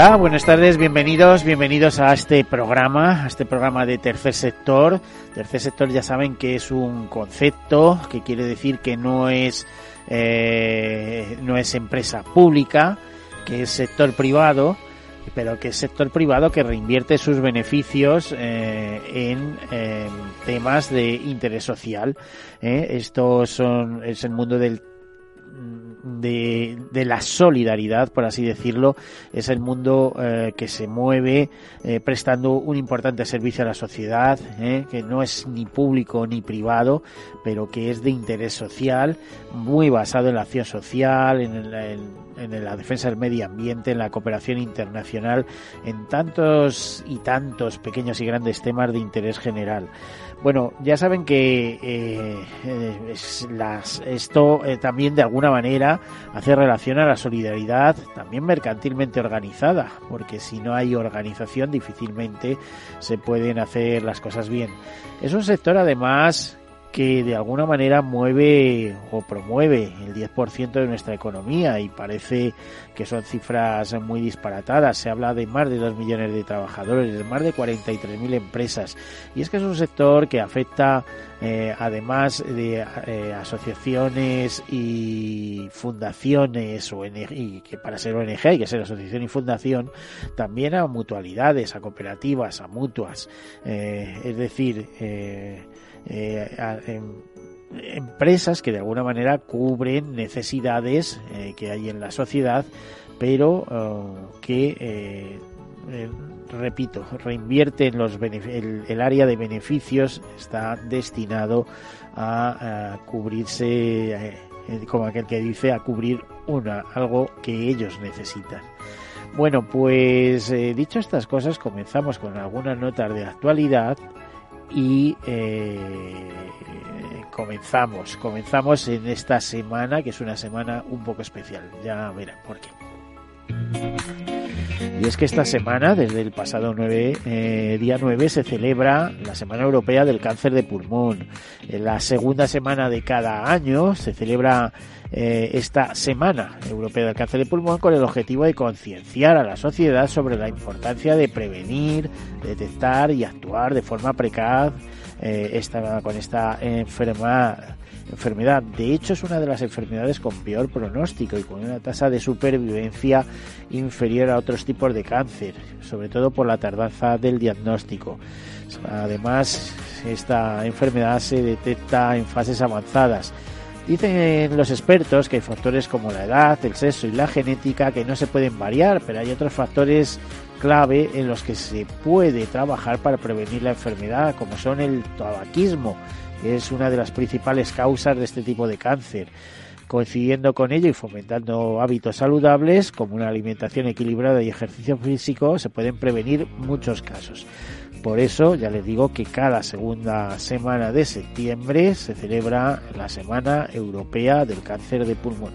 Hola, buenas tardes, bienvenidos, bienvenidos a este programa, a este programa de tercer sector. Tercer sector ya saben que es un concepto que quiere decir que no es eh, no es empresa pública, que es sector privado, pero que es sector privado que reinvierte sus beneficios eh, en temas de interés social. ¿eh? Esto son es el mundo del de, de, la solidaridad, por así decirlo, es el mundo eh, que se mueve eh, prestando un importante servicio a la sociedad, eh, que no es ni público ni privado, pero que es de interés social, muy basado en la acción social, en, en en la defensa del medio ambiente, en la cooperación internacional, en tantos y tantos pequeños y grandes temas de interés general. Bueno, ya saben que eh, eh las, esto eh, también de alguna manera hace relación a la solidaridad también mercantilmente organizada, porque si no hay organización difícilmente se pueden hacer las cosas bien. Es un sector además que de alguna manera mueve o promueve el 10% de nuestra economía y parece que son cifras muy disparatadas. Se habla de más de 2 millones de trabajadores, de más de 43.000 empresas. Y es que es un sector que afecta, eh, además de eh, asociaciones y fundaciones, o y que para ser ONG hay que ser asociación y fundación, también a mutualidades, a cooperativas, a mutuas. Eh, es decir, eh, em, empresas que de alguna manera cubren necesidades eh, que hay en la sociedad, pero oh, que, eh, repito, reinvierten los el, el, área de beneficios está destinado a, a cubrirse, como aquel que dice, a cubrir una, algo que ellos necesitan. Bueno, pues dicho estas cosas, comenzamos con algunas notas de actualidad y eh, comenzamos, comenzamos en esta semana, que es una semana un poco especial, ya verán por qué. Y es que esta semana, desde el pasado 9, eh, día 9, se celebra la Semana Europea del Cáncer de Pulmón. En la segunda semana de cada año se celebra eh, esta Semana Europea del Cáncer de Pulmón con el objetivo de concienciar a la sociedad sobre la importancia de prevenir, detectar y actuar de forma precaz eh, esta, con esta enfermedad enfermedad. De hecho, es una de las enfermedades con peor pronóstico y con una tasa de supervivencia inferior a otros tipos de cáncer, sobre todo por la tardanza del diagnóstico. Además, esta enfermedad se detecta en fases avanzadas Dicen los expertos que hay factores como la edad, el sexo y la genética que no se pueden variar, pero hay otros factores clave en los que se puede trabajar para prevenir la enfermedad, como son el tabaquismo, que es una de las principales causas de este tipo de cáncer. Coincidiendo con ello y fomentando hábitos saludables, como una alimentación equilibrada y ejercicio físico, se pueden prevenir muchos casos. Por eso ya les digo que cada segunda semana de septiembre se celebra la Semana Europea del Cáncer de Pulmón.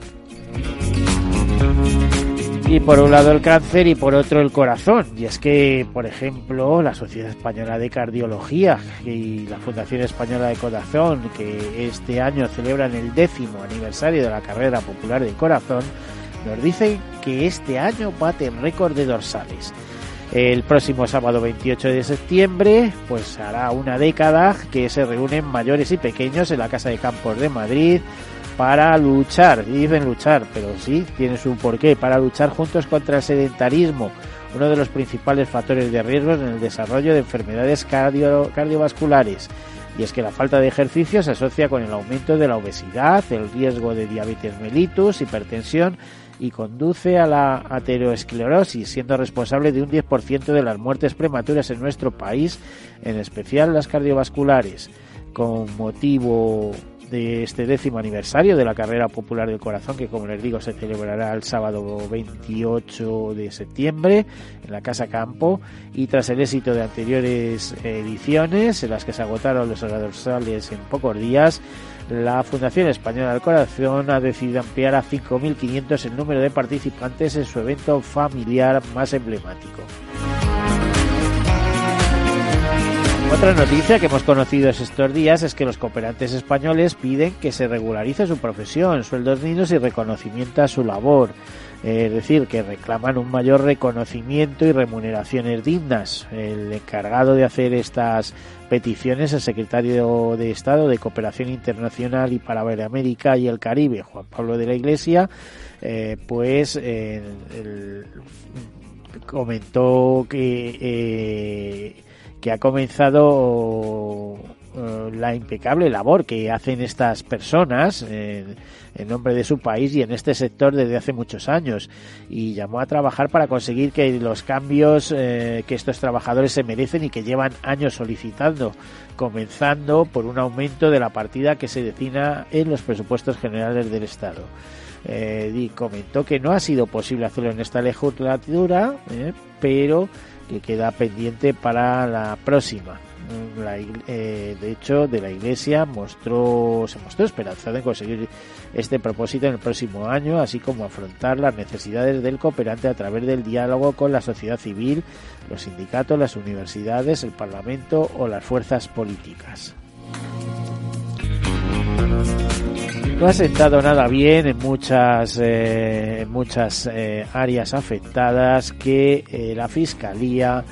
Y por un lado el cáncer y por otro el corazón. Y es que, por ejemplo, la Sociedad Española de Cardiología y la Fundación Española de Corazón, que este año celebran el décimo aniversario de la carrera popular del corazón, nos dicen que este año baten récord de dorsales. El próximo sábado 28 de septiembre, pues hará una década que se reúnen mayores y pequeños en la Casa de Campos de Madrid para luchar, dicen luchar, pero sí, tiene su porqué, para luchar juntos contra el sedentarismo, uno de los principales factores de riesgo en el desarrollo de enfermedades cardiovasculares. Y es que la falta de ejercicio se asocia con el aumento de la obesidad, el riesgo de diabetes mellitus, hipertensión y conduce a la ateroesclerosis, siendo responsable de un 10% de las muertes prematuras en nuestro país, en especial las cardiovasculares. Con motivo de este décimo aniversario de la carrera popular del corazón que como les digo se celebrará el sábado 28 de septiembre en la Casa Campo y tras el éxito de anteriores ediciones en las que se agotaron los dorsales en pocos días la Fundación Española del Corazón ha decidido ampliar a 5.500 el número de participantes en su evento familiar más emblemático. Otra noticia que hemos conocido estos días es que los cooperantes españoles piden que se regularice su profesión, sueldos dignos y reconocimiento a su labor. Es decir, que reclaman un mayor reconocimiento y remuneraciones dignas. El encargado de hacer estas peticiones, el secretario de Estado de Cooperación Internacional y para América y el Caribe, Juan Pablo de la Iglesia, eh, pues comentó que eh, que ha comenzado eh, la impecable labor que hacen estas personas en, nombre de su país y en este sector desde hace muchos años y llamó a trabajar para conseguir que los cambios eh, que estos trabajadores se merecen y que llevan años solicitando, comenzando por un aumento de la partida que se destina en los presupuestos generales del Estado. Eh, comentó que no ha sido posible hacerlo en esta legislatura, pero que queda pendiente para la próxima. Eh, de hecho, de la Iglesia mostró, se mostró esperanzada en conseguir este propósito en el próximo año, así como afrontar las necesidades del cooperante a través del diálogo con la sociedad civil, los sindicatos, las universidades, el Parlamento o las fuerzas políticas. No ha sentado nada bien en muchas, eh, muchas eh, áreas afectadas que la Fiscalía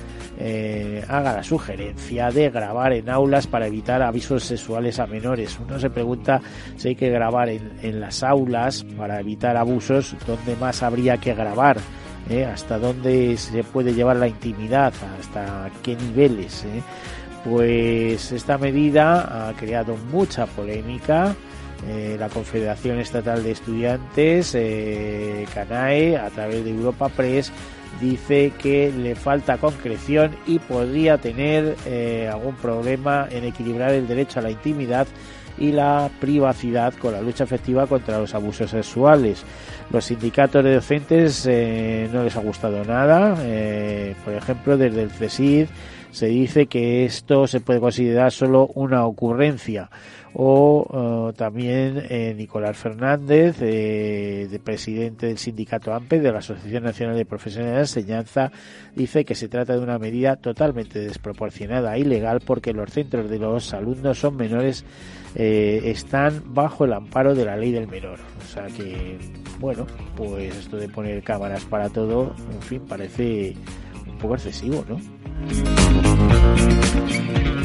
haga la sugerencia de grabar en aulas para evitar avisos sexuales a menores. Uno se pregunta si hay que grabar en, las aulas para evitar abusos, ¿dónde más habría que grabar? hasta dónde se puede llevar la intimidad, hasta qué niveles. Pues esta medida ha creado mucha polémica eh, la Confederación Estatal de Estudiantes, eh, CANAE, a través de Europa Press, dice que le falta concreción y podría tener eh, algún problema en equilibrar el derecho a la intimidad y la privacidad con la lucha efectiva contra los abusos sexuales. Los sindicatos de docentes no les ha gustado nada. por ejemplo, desde el CESID se dice que esto se puede considerar solo una ocurrencia o eh, también eh, Nicolás Fernández, eh, de presidente del sindicato AMPE, de la Asociación Nacional de Profesionales de Enseñanza, dice que se trata de una medida totalmente desproporcionada e ilegal porque los centros de los alumnos son menores, están bajo el amparo de la ley del menor. O sea que, bueno, pues esto de poner cámaras para todo, en fin, parece un poco excesivo, ¿no?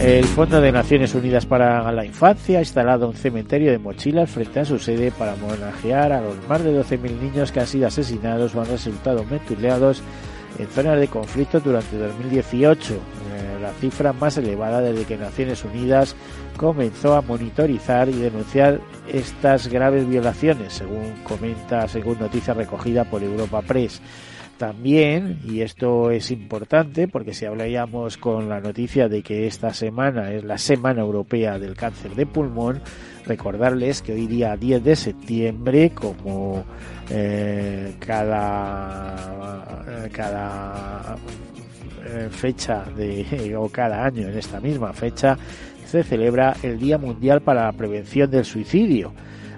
El Fondo de Naciones Unidas para la Infancia ha instalado un cementerio de mochilas frente a su sede para homenajear a los más de 12.000 niños que han sido asesinados o han resultado mutilados en zonas de conflicto durante 2018, eh, la cifra más elevada desde que Naciones Unidas comenzó a monitorizar y denunciar estas graves violaciones, según comenta, según noticia recogida por Europa Press. También, y esto es importante porque si hablaríamos con la noticia de que esta semana es la Semana Europea del Cáncer de Pulmón, recordarles que hoy día 10 de septiembre, como eh, cada, cada eh, fecha de, o cada año en esta misma fecha, se celebra el Día Mundial para la Prevención del Suicidio.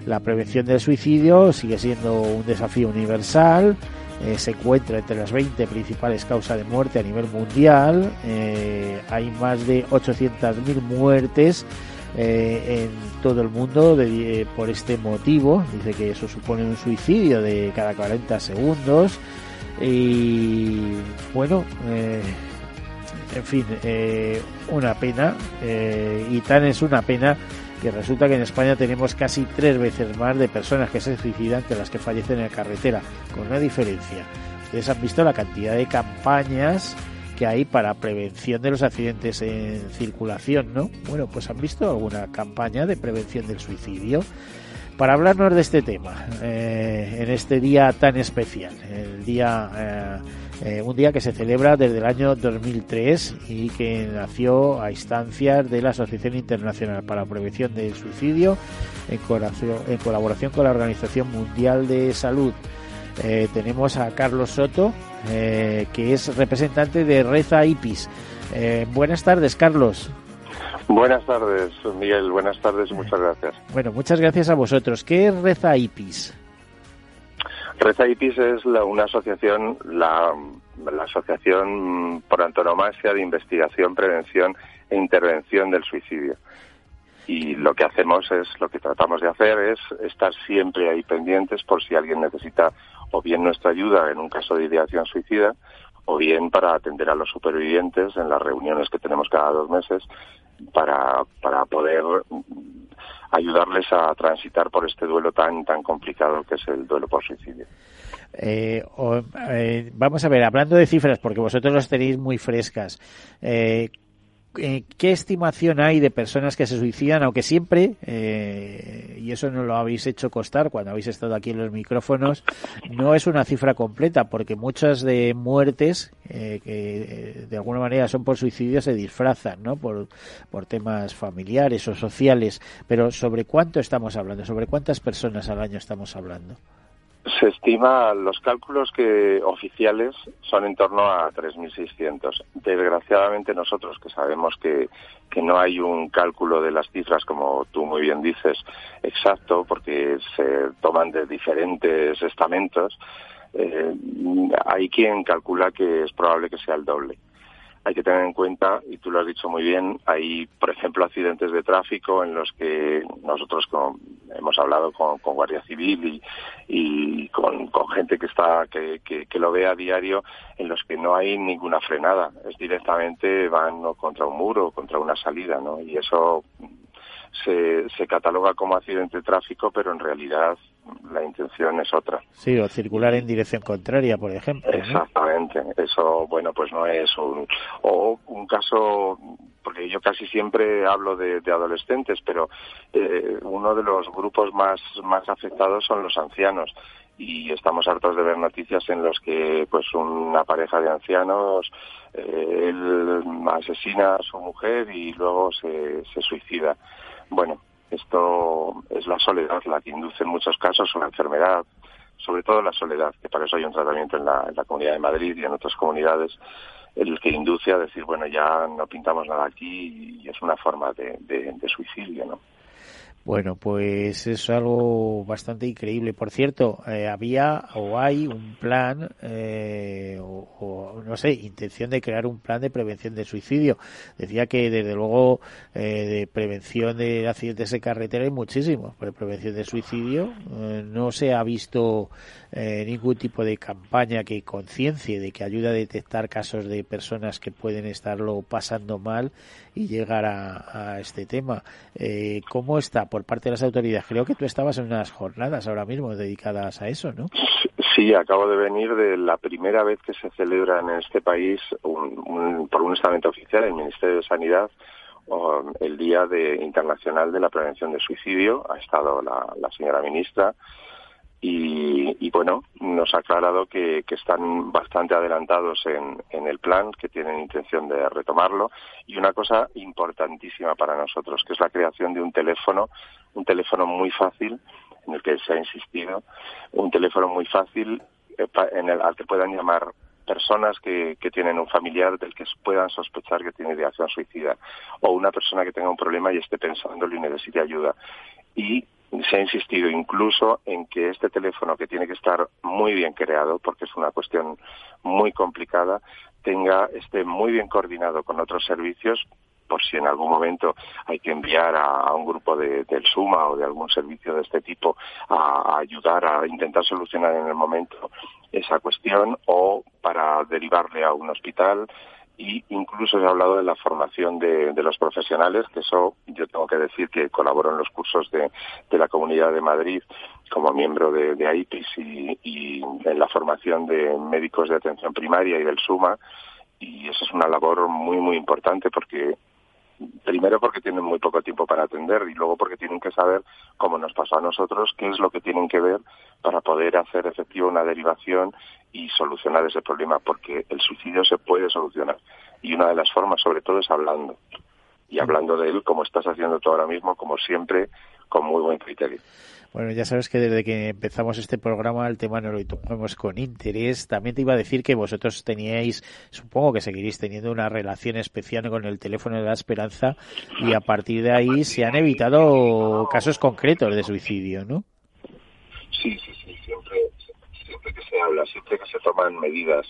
La prevención del suicidio sigue siendo un desafío universal eh, se encuentra entre las 20 principales causas de muerte a nivel mundial. Eh, hay más de 800.000 muertes eh, en todo el mundo por este motivo. Dice que eso supone un suicidio de cada 40 segundos. Y bueno, en fin, una pena. y tan es una pena que resulta que en España tenemos casi tres veces más de personas que se suicidan que las que fallecen en la carretera, con una diferencia. Ustedes han visto la cantidad de campañas que hay para prevención de los accidentes en circulación, ¿no? Bueno, pues han visto alguna campaña de prevención del suicidio. para hablarnos de este tema eh, en este día tan especial, el día eh, eh, un día que se celebra desde el año 2003 y que nació a instancias de la Asociación Internacional para la Prevención del Suicidio en colaboración, con la Organización Mundial de Salud. tenemos a Carlos Soto, que es representante de Reza IPIS. buenas tardes, Carlos. Buenas tardes, Miguel. Buenas tardes y muchas gracias. Bueno, muchas gracias a vosotros. ¿Qué es Reza IPIS? Reza IPIS es una asociación, la, asociación por antonomasia de investigación, prevención e intervención del suicidio. Y lo que hacemos es, lo que tratamos de hacer es estar siempre ahí pendientes por si alguien necesita o bien nuestra ayuda en un caso de ideación suicida o bien para atender a los supervivientes en las reuniones que tenemos cada dos meses para, para poder ayudarles a transitar por este duelo tan tan complicado que es el duelo por suicidio. Eh, eh, vamos a ver, hablando de cifras, porque vosotros las tenéis muy frescas, eh, eh, ¿qué estimación hay de personas que se suicidan? Aunque siempre, eh, y eso no lo habéis hecho costar cuando habéis estado aquí en los micrófonos, no es una cifra completa, porque muchas de muertes eh, que de alguna manera son por suicidio se disfrazan, ¿no? Por, por temas familiares o sociales. Pero ¿sobre cuánto estamos hablando? ¿Sobre cuántas personas al año estamos hablando? Se estima, los cálculos que oficiales son en torno a 3.600. Desgraciadamente nosotros, que sabemos que, que no hay un cálculo de las cifras, como tú muy bien dices, exacto, porque se toman de diferentes estamentos, eh, hay quien calcula que es probable que sea el doble hay que tener en cuenta, y tú lo has dicho muy bien, hay, por ejemplo, accidentes de tráfico en los que nosotros hemos hablado con, Guardia Civil y, con, gente que está que, lo ve a diario, en los que no hay ninguna frenada, es directamente van contra un muro, o contra una salida, ¿no? Y eso se, se cataloga como accidente de tráfico, pero en realidad la intención es otra. Sí, o circular en dirección contraria, por ejemplo. Exactamente. Eso, bueno, pues no es un, o un caso, porque yo casi siempre hablo de, adolescentes, pero eh, uno de los grupos más, más afectados son los ancianos y estamos hartos de ver noticias en los que pues una pareja de ancianos eh, él asesina a su mujer y luego se, se suicida bueno, esto es la soledad la que induce en muchos casos una enfermedad, sobre todo la soledad, que para eso hay un tratamiento en la, Comunidad de Madrid y en otras comunidades, el que induce a decir, bueno, ya no pintamos nada aquí y es una forma de suicidio, ¿no? Bueno, pues es algo bastante increíble. Por cierto, eh, había o hay un plan, eh, o, no sé, intención de crear un plan de prevención de suicidio. Decía que desde luego eh, de prevención de accidentes de carretera hay muchísimos, pero prevención de suicidio no se ha visto ningún tipo de campaña que conciencie de que ayude a detectar casos de personas que pueden estarlo pasando mal y llegar a, a este tema. ¿Cómo está? por parte de las autoridades. Creo que tú estabas en unas jornadas ahora mismo dedicadas a eso, ¿no? Sí, acabo de venir de la primera vez que se celebra en este país por un estamento oficial, el Ministerio de Sanidad, el Día de, Internacional de la Prevención del Suicidio. Ha estado la, la señora ministra y, bueno, nos ha aclarado que, están bastante adelantados en, en, el plan, que tienen intención de retomarlo. Y una cosa importantísima para nosotros, que es la creación de un teléfono, un teléfono muy fácil, en el que se ha insistido, un teléfono muy fácil eh, en el, al que puedan llamar personas que, que, tienen un familiar del que puedan sospechar que tiene ideación suicida o una persona que tenga un problema y esté pensándolo y necesite ayuda. Y se ha insistido incluso en que este teléfono, que tiene que estar muy bien creado, porque es una cuestión muy complicada, tenga, esté muy bien coordinado con otros servicios por si en algún momento hay que enviar a, un grupo de, del SUMA o de algún servicio de este tipo a, ayudar a intentar solucionar en el momento esa cuestión o para derivarle a un hospital y incluso se ha hablado de la formación de, los profesionales, que eso yo tengo que decir que colaboro en los cursos de, la Comunidad de Madrid como miembro de, de AIPIS y, en la formación de médicos de atención primaria y del SUMA, y eso es una labor muy, muy importante porque primero porque tienen muy poco tiempo para atender y luego porque tienen que saber, como nos pasó a nosotros, qué es lo que tienen que ver para poder hacer efectiva una derivación y solucionar ese problema, porque el suicidio se puede solucionar y una de las formas sobre todo es hablando y hablando de él como estás haciendo tú ahora mismo, como siempre, con muy buen criterio. Bueno, ya sabes que desde que empezamos este programa el tema no lo tomamos con interés. También te iba a decir que vosotros teníais, supongo que seguiréis teniendo una relación especial con el teléfono de la esperanza y a partir de ahí se han evitado casos concretos de suicidio, ¿no? Sí, sí, sí, siempre, siempre que se habla, siempre que se toman medidas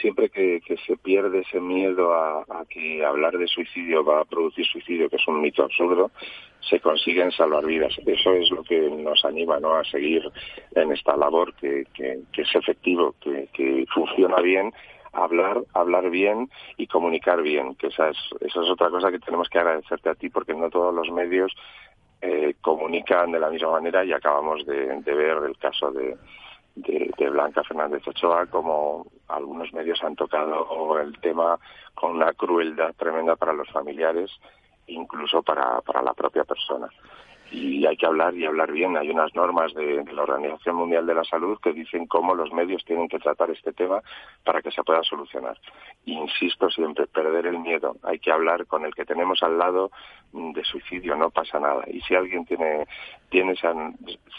siempre que, se pierde ese miedo a, que hablar de suicidio va a producir suicidio, que es un mito absurdo, se consiguen salvar vidas. Eso es lo que nos anima ¿no? a seguir en esta labor que, es efectivo, que, funciona bien hablar, hablar bien y comunicar bien, que esa es, esa es otra cosa que tenemos que agradecerte a ti porque no todos los medios eh, comunican de la misma manera y acabamos de ver el caso de, de, Blanca Fernández Ochoa, como algunos medios han tocado el tema con una crueldad tremenda para los familiares, incluso para, para la propia persona y hay que hablar y hablar bien. Hay unas normas de, la Organización Mundial de la Salud que dicen cómo los medios tienen que tratar este tema para que se pueda solucionar. Insisto siempre, perder el miedo. Hay que hablar con el que tenemos al lado de suicidio, no pasa nada. Y si alguien tiene, tiene esa,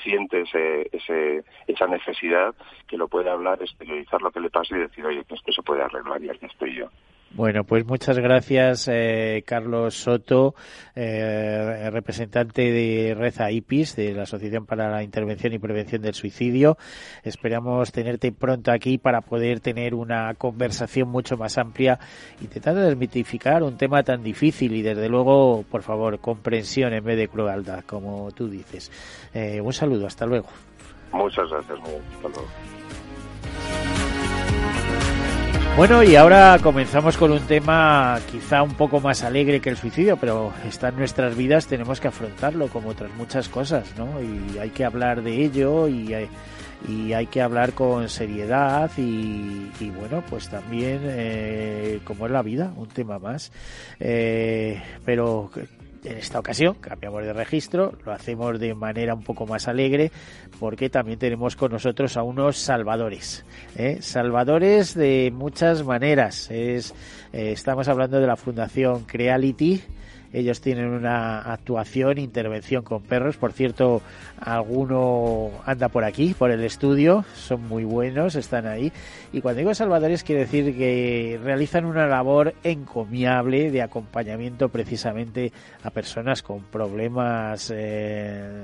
siente ese, ese, esa necesidad, que lo puede hablar, exteriorizar lo que le pasa y decir, oye, que esto se puede arreglar y aquí estoy yo. Bueno, pues muchas gracias, eh, Carlos Soto, eh, representante de Reza IPIS, de la Asociación para la Intervención y Prevención del Suicidio. Esperamos tenerte pronto aquí para poder tener una conversación mucho más amplia, intentando desmitificar un tema tan difícil y, desde luego, por favor, comprensión en vez de crueldad, como tú dices. Eh, un saludo, hasta luego. Muchas gracias, Hasta luego. Bueno, y ahora comenzamos con un tema quizá un poco más alegre que el suicidio, pero está en nuestras vidas, tenemos que afrontarlo como otras muchas cosas, ¿no? Y hay que hablar de ello y hay, y hay que hablar con seriedad y, bueno, pues también eh, como es la vida, un tema más. Eh, pero en esta ocasión cambiamos de registro, lo hacemos de manera un poco más alegre porque también tenemos con nosotros a unos salvadores, ¿eh? salvadores de muchas maneras. Es, eh, estamos hablando de la Fundación Creality, ellos tienen una actuación, intervención con perros. Por cierto, alguno anda por aquí, por el estudio. Son muy buenos, están ahí. Y cuando digo salvadores, quiere decir que realizan una labor encomiable de acompañamiento precisamente a personas con problemas, eh,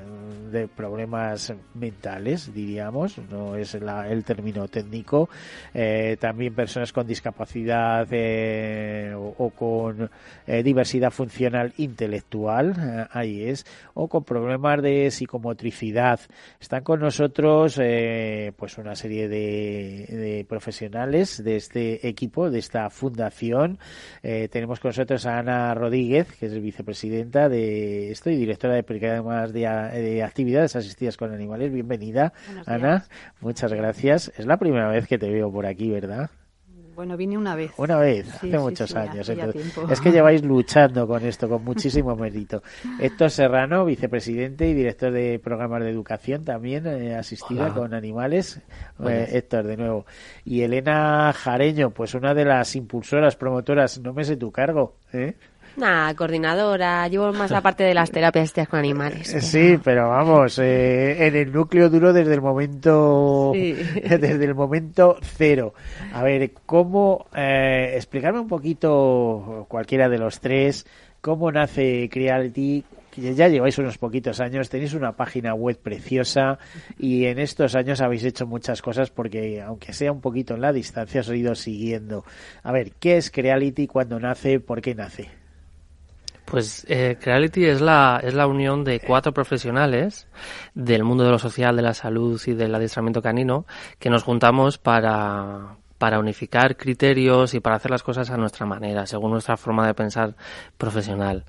de problemas mentales, diríamos. No es el término técnico. Eh, también personas con discapacidad eh, o, con diversidad funcional intelectual, eh, ahí es, o con problemas de psicomotricidad. Están con nosotros eh, pues una serie de, profesionales de este equipo, de esta fundación. Eh, tenemos con nosotros a Ana Rodríguez, que es vicepresidenta de esto y directora de programas de, de actividades asistidas con animales. Bienvenida, Ana. Muchas gracias. Es la primera vez que te veo por aquí, ¿verdad? Bueno, vine una vez. Una vez, hace muchos años. es que lleváis luchando con esto, con muchísimo mérito. Héctor Serrano, vicepresidente y director de programas de educación, también eh, asistida con animales. Eh, Héctor, de nuevo. Y Elena Jareño, pues una de las impulsoras, promotoras, no me sé tu cargo, ¿eh? Nah, coordinadora, llevo más la parte de las terapias con animales. Sí, pero vamos, eh, en el núcleo duro desde el momento desde el momento cero. A ver, ¿cómo eh, explicarme un poquito cualquiera de los tres cómo nace Creality? Ya lleváis unos poquitos años, tenéis una página web preciosa y en estos años habéis hecho muchas cosas porque, aunque sea un poquito en la distancia, os he ido siguiendo. A ver, ¿qué es Creality? ¿Cuándo nace? ¿Por qué nace? Pues eh, Creality es la, es la unión de cuatro profesionales del mundo de lo social, de la salud y del adiestramiento canino que nos juntamos para, para unificar criterios y para hacer las cosas a nuestra manera, según nuestra forma de pensar profesional.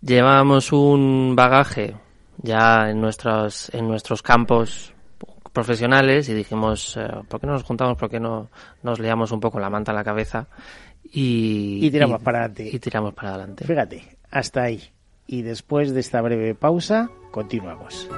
Llevamos un bagaje ya en nuestros, en nuestros campos profesionales y dijimos, eh, ¿por qué no nos juntamos? ¿Por qué no nos liamos un poco la manta a la cabeza y, Y tiramos para adelante. Y tiramos para adelante. Fíjate, hasta ahí. Y después de esta breve pausa, continuamos.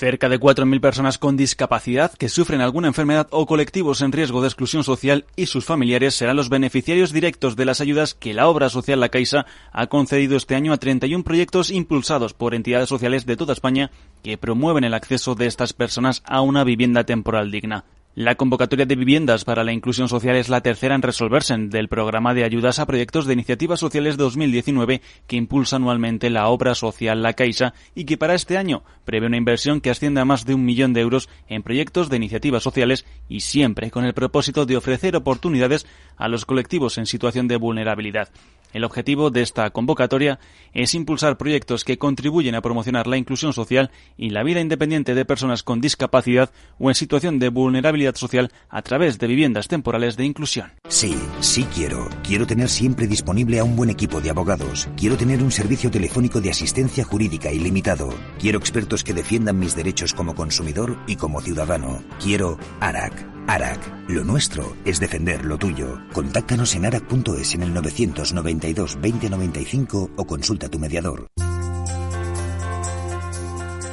Cerca de 4.000 personas con discapacidad que sufren alguna enfermedad o colectivos en riesgo de exclusión social y sus familiares serán los beneficiarios directos de las ayudas que la obra social La Caixa ha concedido este año a 31 proyectos impulsados por entidades sociales de toda España que promueven el acceso de estas personas a una vivienda temporal digna. La convocatoria de viviendas para la inclusión social es la tercera en resolverse del programa de ayudas a proyectos de iniciativas sociales 2019 que impulsa anualmente la obra social La Caixa y que para este año prevé una inversión que asciende a más de un millón de euros en proyectos de iniciativas sociales y siempre con el propósito de ofrecer oportunidades a los colectivos en situación de vulnerabilidad. El objetivo de esta convocatoria es impulsar proyectos que contribuyen a promocionar la inclusión social y la vida independiente de personas con discapacidad o en situación de vulnerabilidad social a través de viviendas temporales de inclusión. Sí, sí quiero. Quiero tener siempre disponible a un buen equipo de abogados. Quiero tener un servicio telefónico de asistencia jurídica ilimitado. Quiero expertos que defiendan mis derechos como consumidor y como ciudadano. Quiero ARAC. ARAC. Lo nuestro es defender lo tuyo. Contáctanos en arac.es en el 992 2095 o consulta a tu mediador.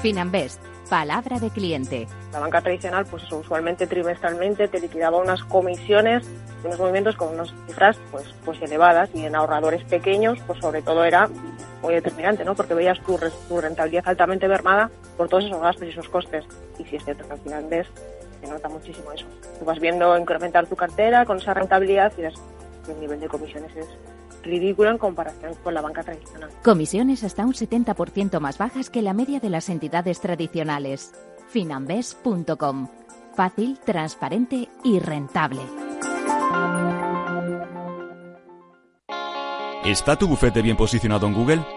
Finanbest. Palabra de cliente. La banca tradicional, pues usualmente trimestralmente te liquidaba unas comisiones unos movimientos con unas cifras pues, pues elevadas y en ahorradores pequeños, pues sobre todo era muy determinante, ¿no? Porque veías tu, tu rentabilidad altamente mermada por todos esos gastos y esos costes. Y si es cierto que al final ves, se nota muchísimo eso. Tú vas viendo incrementar tu cartera con esa rentabilidad y el nivel de comisiones es ridículo en comparación con la banca tradicional. Comisiones hasta un 70% más bajas que la media de las entidades tradicionales. Finambes.com. Fácil, transparente y rentable. ¿Está tu bufete bien posicionado en Google?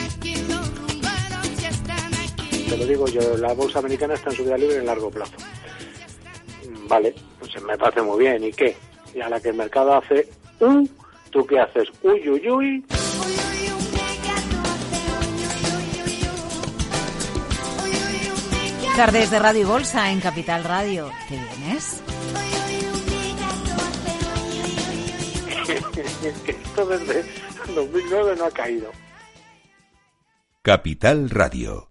Te lo digo yo, la bolsa americana está en subida libre en largo plazo. Vale, pues me parece muy bien. ¿Y qué? Y a la que el mercado hace un, ¿tú qué haces? Uy, uy, uy. Tardes de Radio y Bolsa en Capital Radio. ¿Te vienes? esto desde 2009 no ha caído. Capital Radio.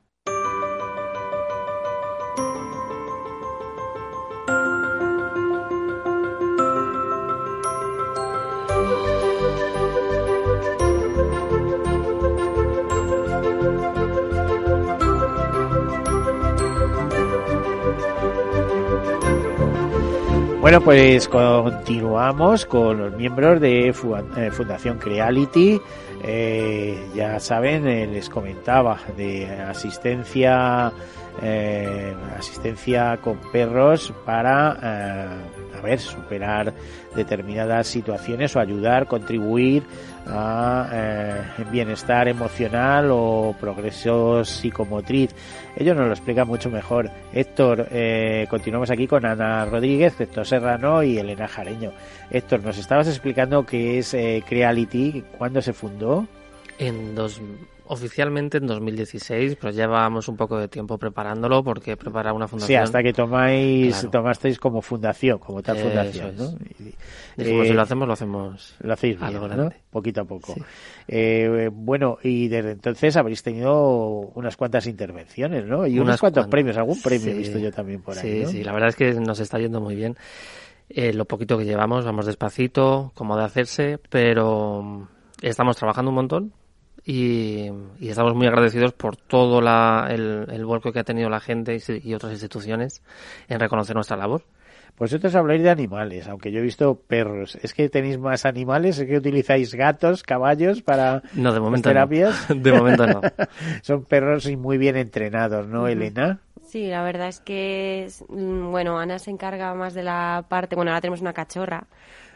Bueno, pues continuamos con los miembros de eh, Fundación Creality. Eh, ya saben, eh, les comentaba de asistencia, asistencia con perros para a ver, superar determinadas situaciones o ayudar, contribuir a eh, bienestar emocional o progreso psicomotriz. Ellos nos lo explican mucho mejor. Héctor, eh, continuamos aquí con Ana Rodríguez, Héctor Serrano y Elena Jareño. Héctor, nos estabas explicando qué es eh, Creality, cuándo se fundó. En dos, oficialmente en 2016, pero llevábamos un poco de tiempo preparándolo porque preparar una fundación. Sí, hasta que tomáis, tomasteis como fundación, como tal fundación, ¿no? Y, si lo hacemos, lo hacemos. Lo hacéis bien, Poquito a poco. Eh, bueno, y desde entonces habréis tenido unas cuantas intervenciones, ¿no? Y unos cuantos premios, algún premio he visto yo también por ahí. Sí, sí, la verdad es que nos está yendo muy bien. Eh, lo poquito que llevamos, vamos despacito, como de hacerse, pero estamos trabajando un montón y, estamos muy agradecidos por todo el, el vuelco que ha tenido la gente y, otras instituciones en reconocer nuestra labor. Vosotros habláis de animales, aunque yo he visto perros. ¿Es que tenéis más animales? ¿Es que utilizáis gatos, caballos para no, de momento terapias? De momento no. Son perros y muy bien entrenados, ¿no, Elena? Sí, la verdad es que, mm, bueno, Ana se encarga más de la parte, bueno, ahora tenemos una cachorra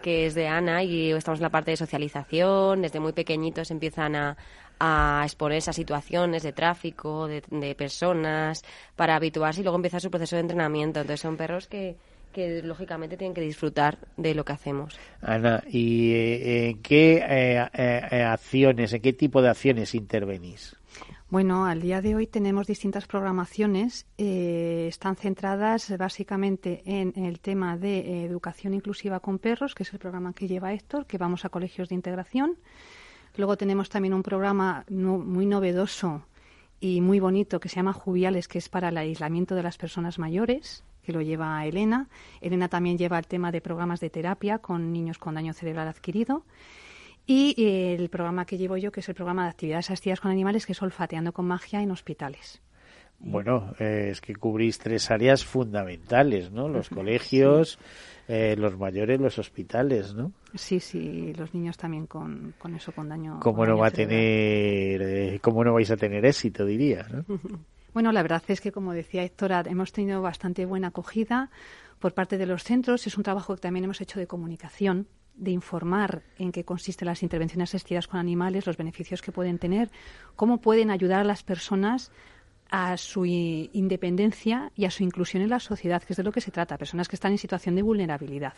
que es de Ana y estamos en la parte de socialización. Desde muy pequeñitos empiezan a, a exponerse a situaciones de tráfico, de, personas, para habituarse y luego empieza su proceso de entrenamiento. Entonces son perros que, que lógicamente tienen que disfrutar de lo que hacemos. Ana, ¿y eh, en qué eh, eh, acciones, en qué tipo de acciones intervenís? Bueno, al día de hoy tenemos distintas programaciones. Eh, están centradas básicamente en, el tema de eh, educación inclusiva con perros, que es el programa que lleva Héctor, que vamos a colegios de integración. Luego tenemos también un programa muy novedoso y muy bonito que se llama Juviales, que es para el aislamiento de las personas mayores, que lo lleva Elena. Elena también lleva el tema de programas de terapia con niños con daño cerebral adquirido. Y el programa que llevo yo, que es el programa de actividades asistidas con animales, que es olfateando con magia en hospitales. Bueno, eh, es que cubrís tres áreas fundamentales, ¿no? Los colegios, eh, los mayores, los hospitales, ¿no? Sí, sí, los niños también con, con eso, con daño. ¿Cómo no va a tener, eh, cómo no vais a tener éxito, diría, ¿no? Bueno, la verdad es que, como decía Héctor, hemos tenido bastante buena acogida por parte de los centros. Es un trabajo que también hemos hecho de comunicación de informar en qué consisten las intervenciones asistidas con animales, los beneficios que pueden tener, cómo pueden ayudar a las personas a su independencia y a su inclusión en la sociedad, que es de lo que se trata, personas que están en situación de vulnerabilidad.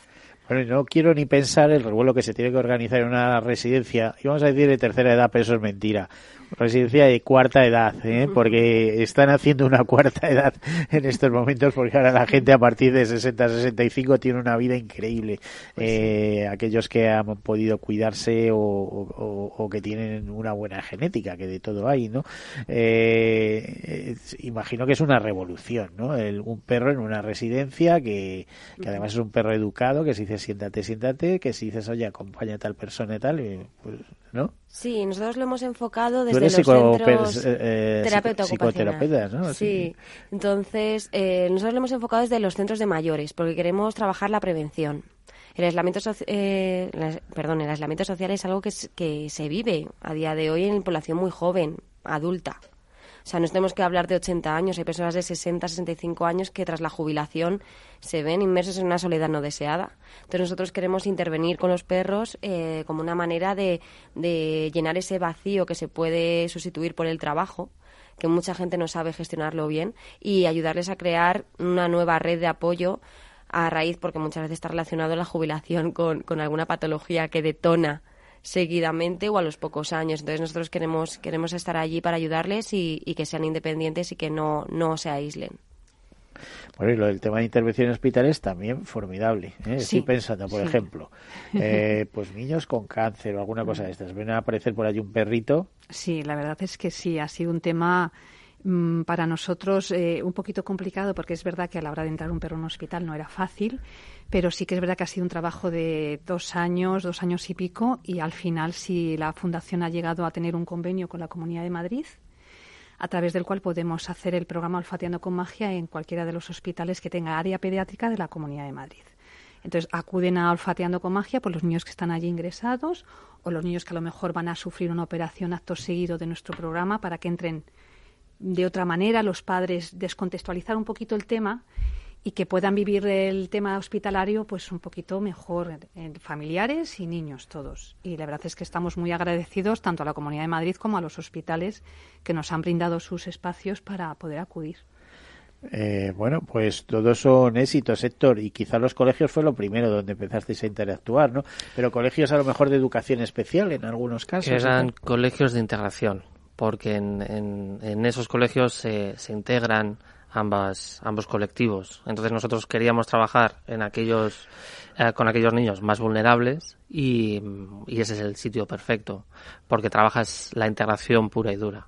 Bueno, no quiero ni pensar el revuelo que se tiene que organizar en una residencia, y vamos a decir de tercera edad, pero eso es mentira, residencia de cuarta edad, ¿eh? porque están haciendo una cuarta edad en estos momentos, porque ahora la gente a partir de 60, 65 tiene una vida increíble. Pues eh, aquellos que han podido cuidarse o, que tienen una buena genética, que de todo hay, ¿no? Eh, imagino que es una revolución, ¿no? un perro en una residencia que, que además es un perro educado, que si dice siéntate, siéntate, que si dices, oye, acompaña a tal persona y tal, pues, ¿no? Sí, nosotros lo hemos enfocado desde los centros eh, terapeuta ¿no? Sí, entonces eh, nosotros lo hemos enfocado desde los centros de mayores porque queremos trabajar la prevención. El aislamiento, eh, perdón, el aislamiento social es algo que, que se vive a día de hoy en población muy joven, adulta. O sea, no tenemos que hablar de 80 años, hay personas de 60, 65 años que tras la jubilación se ven inmersos en una soledad no deseada. Entonces nosotros queremos intervenir con los perros eh, como una manera de, de llenar ese vacío que se puede sustituir por el trabajo que mucha gente no sabe gestionarlo bien y ayudarles a crear una nueva red de apoyo a raíz, porque muchas veces está relacionado la jubilación con, con alguna patología que detona seguidamente o a los pocos años. Entonces nosotros queremos, queremos estar allí para ayudarles y, y que sean independientes y que no, no se aíslen. Bueno, y lo del tema de intervención en hospitales también formidable. ¿eh? Estoy pensando, por sí. ejemplo, eh, pues niños con cáncer o alguna cosa de estas. Ven a aparecer por allí un perrito. Sí, la verdad es que sí, ha sido un tema mm, para nosotros eh, un poquito complicado porque es verdad que a la hora de entrar un perro en un hospital no era fácil, pero sí que es verdad que ha sido un trabajo de dos años, dos años y pico y al final sí la Fundación ha llegado a tener un convenio con la Comunidad de Madrid a través del cual podemos hacer el programa Olfateando con Magia en cualquiera de los hospitales que tenga área pediátrica de la Comunidad de Madrid. Entonces acuden a Olfateando con Magia por los niños que están allí ingresados o los niños que a lo mejor van a sufrir una operación acto seguido de nuestro programa para que entren de otra manera, los padres descontextualizar un poquito el tema y que puedan vivir el tema hospitalario pues un poquito mejor, eh, familiares y niños todos. Y la verdad es que estamos muy agradecidos tanto a la Comunidad de Madrid como a los hospitales que nos han brindado sus espacios para poder acudir. Eh, bueno, pues todos son éxitos, Héctor, y quizá los colegios fue lo primero donde empezasteis a interactuar, ¿no? Pero colegios a lo mejor de educación especial en algunos casos. Eran ¿no? colegios de integración, porque en, en, en esos colegios se, se integran ambas, ambos colectivos. Entonces nosotros queríamos trabajar en aquellos, eh, con aquellos niños más vulnerables y, y ese es el sitio perfecto, porque trabajas la integración pura y dura.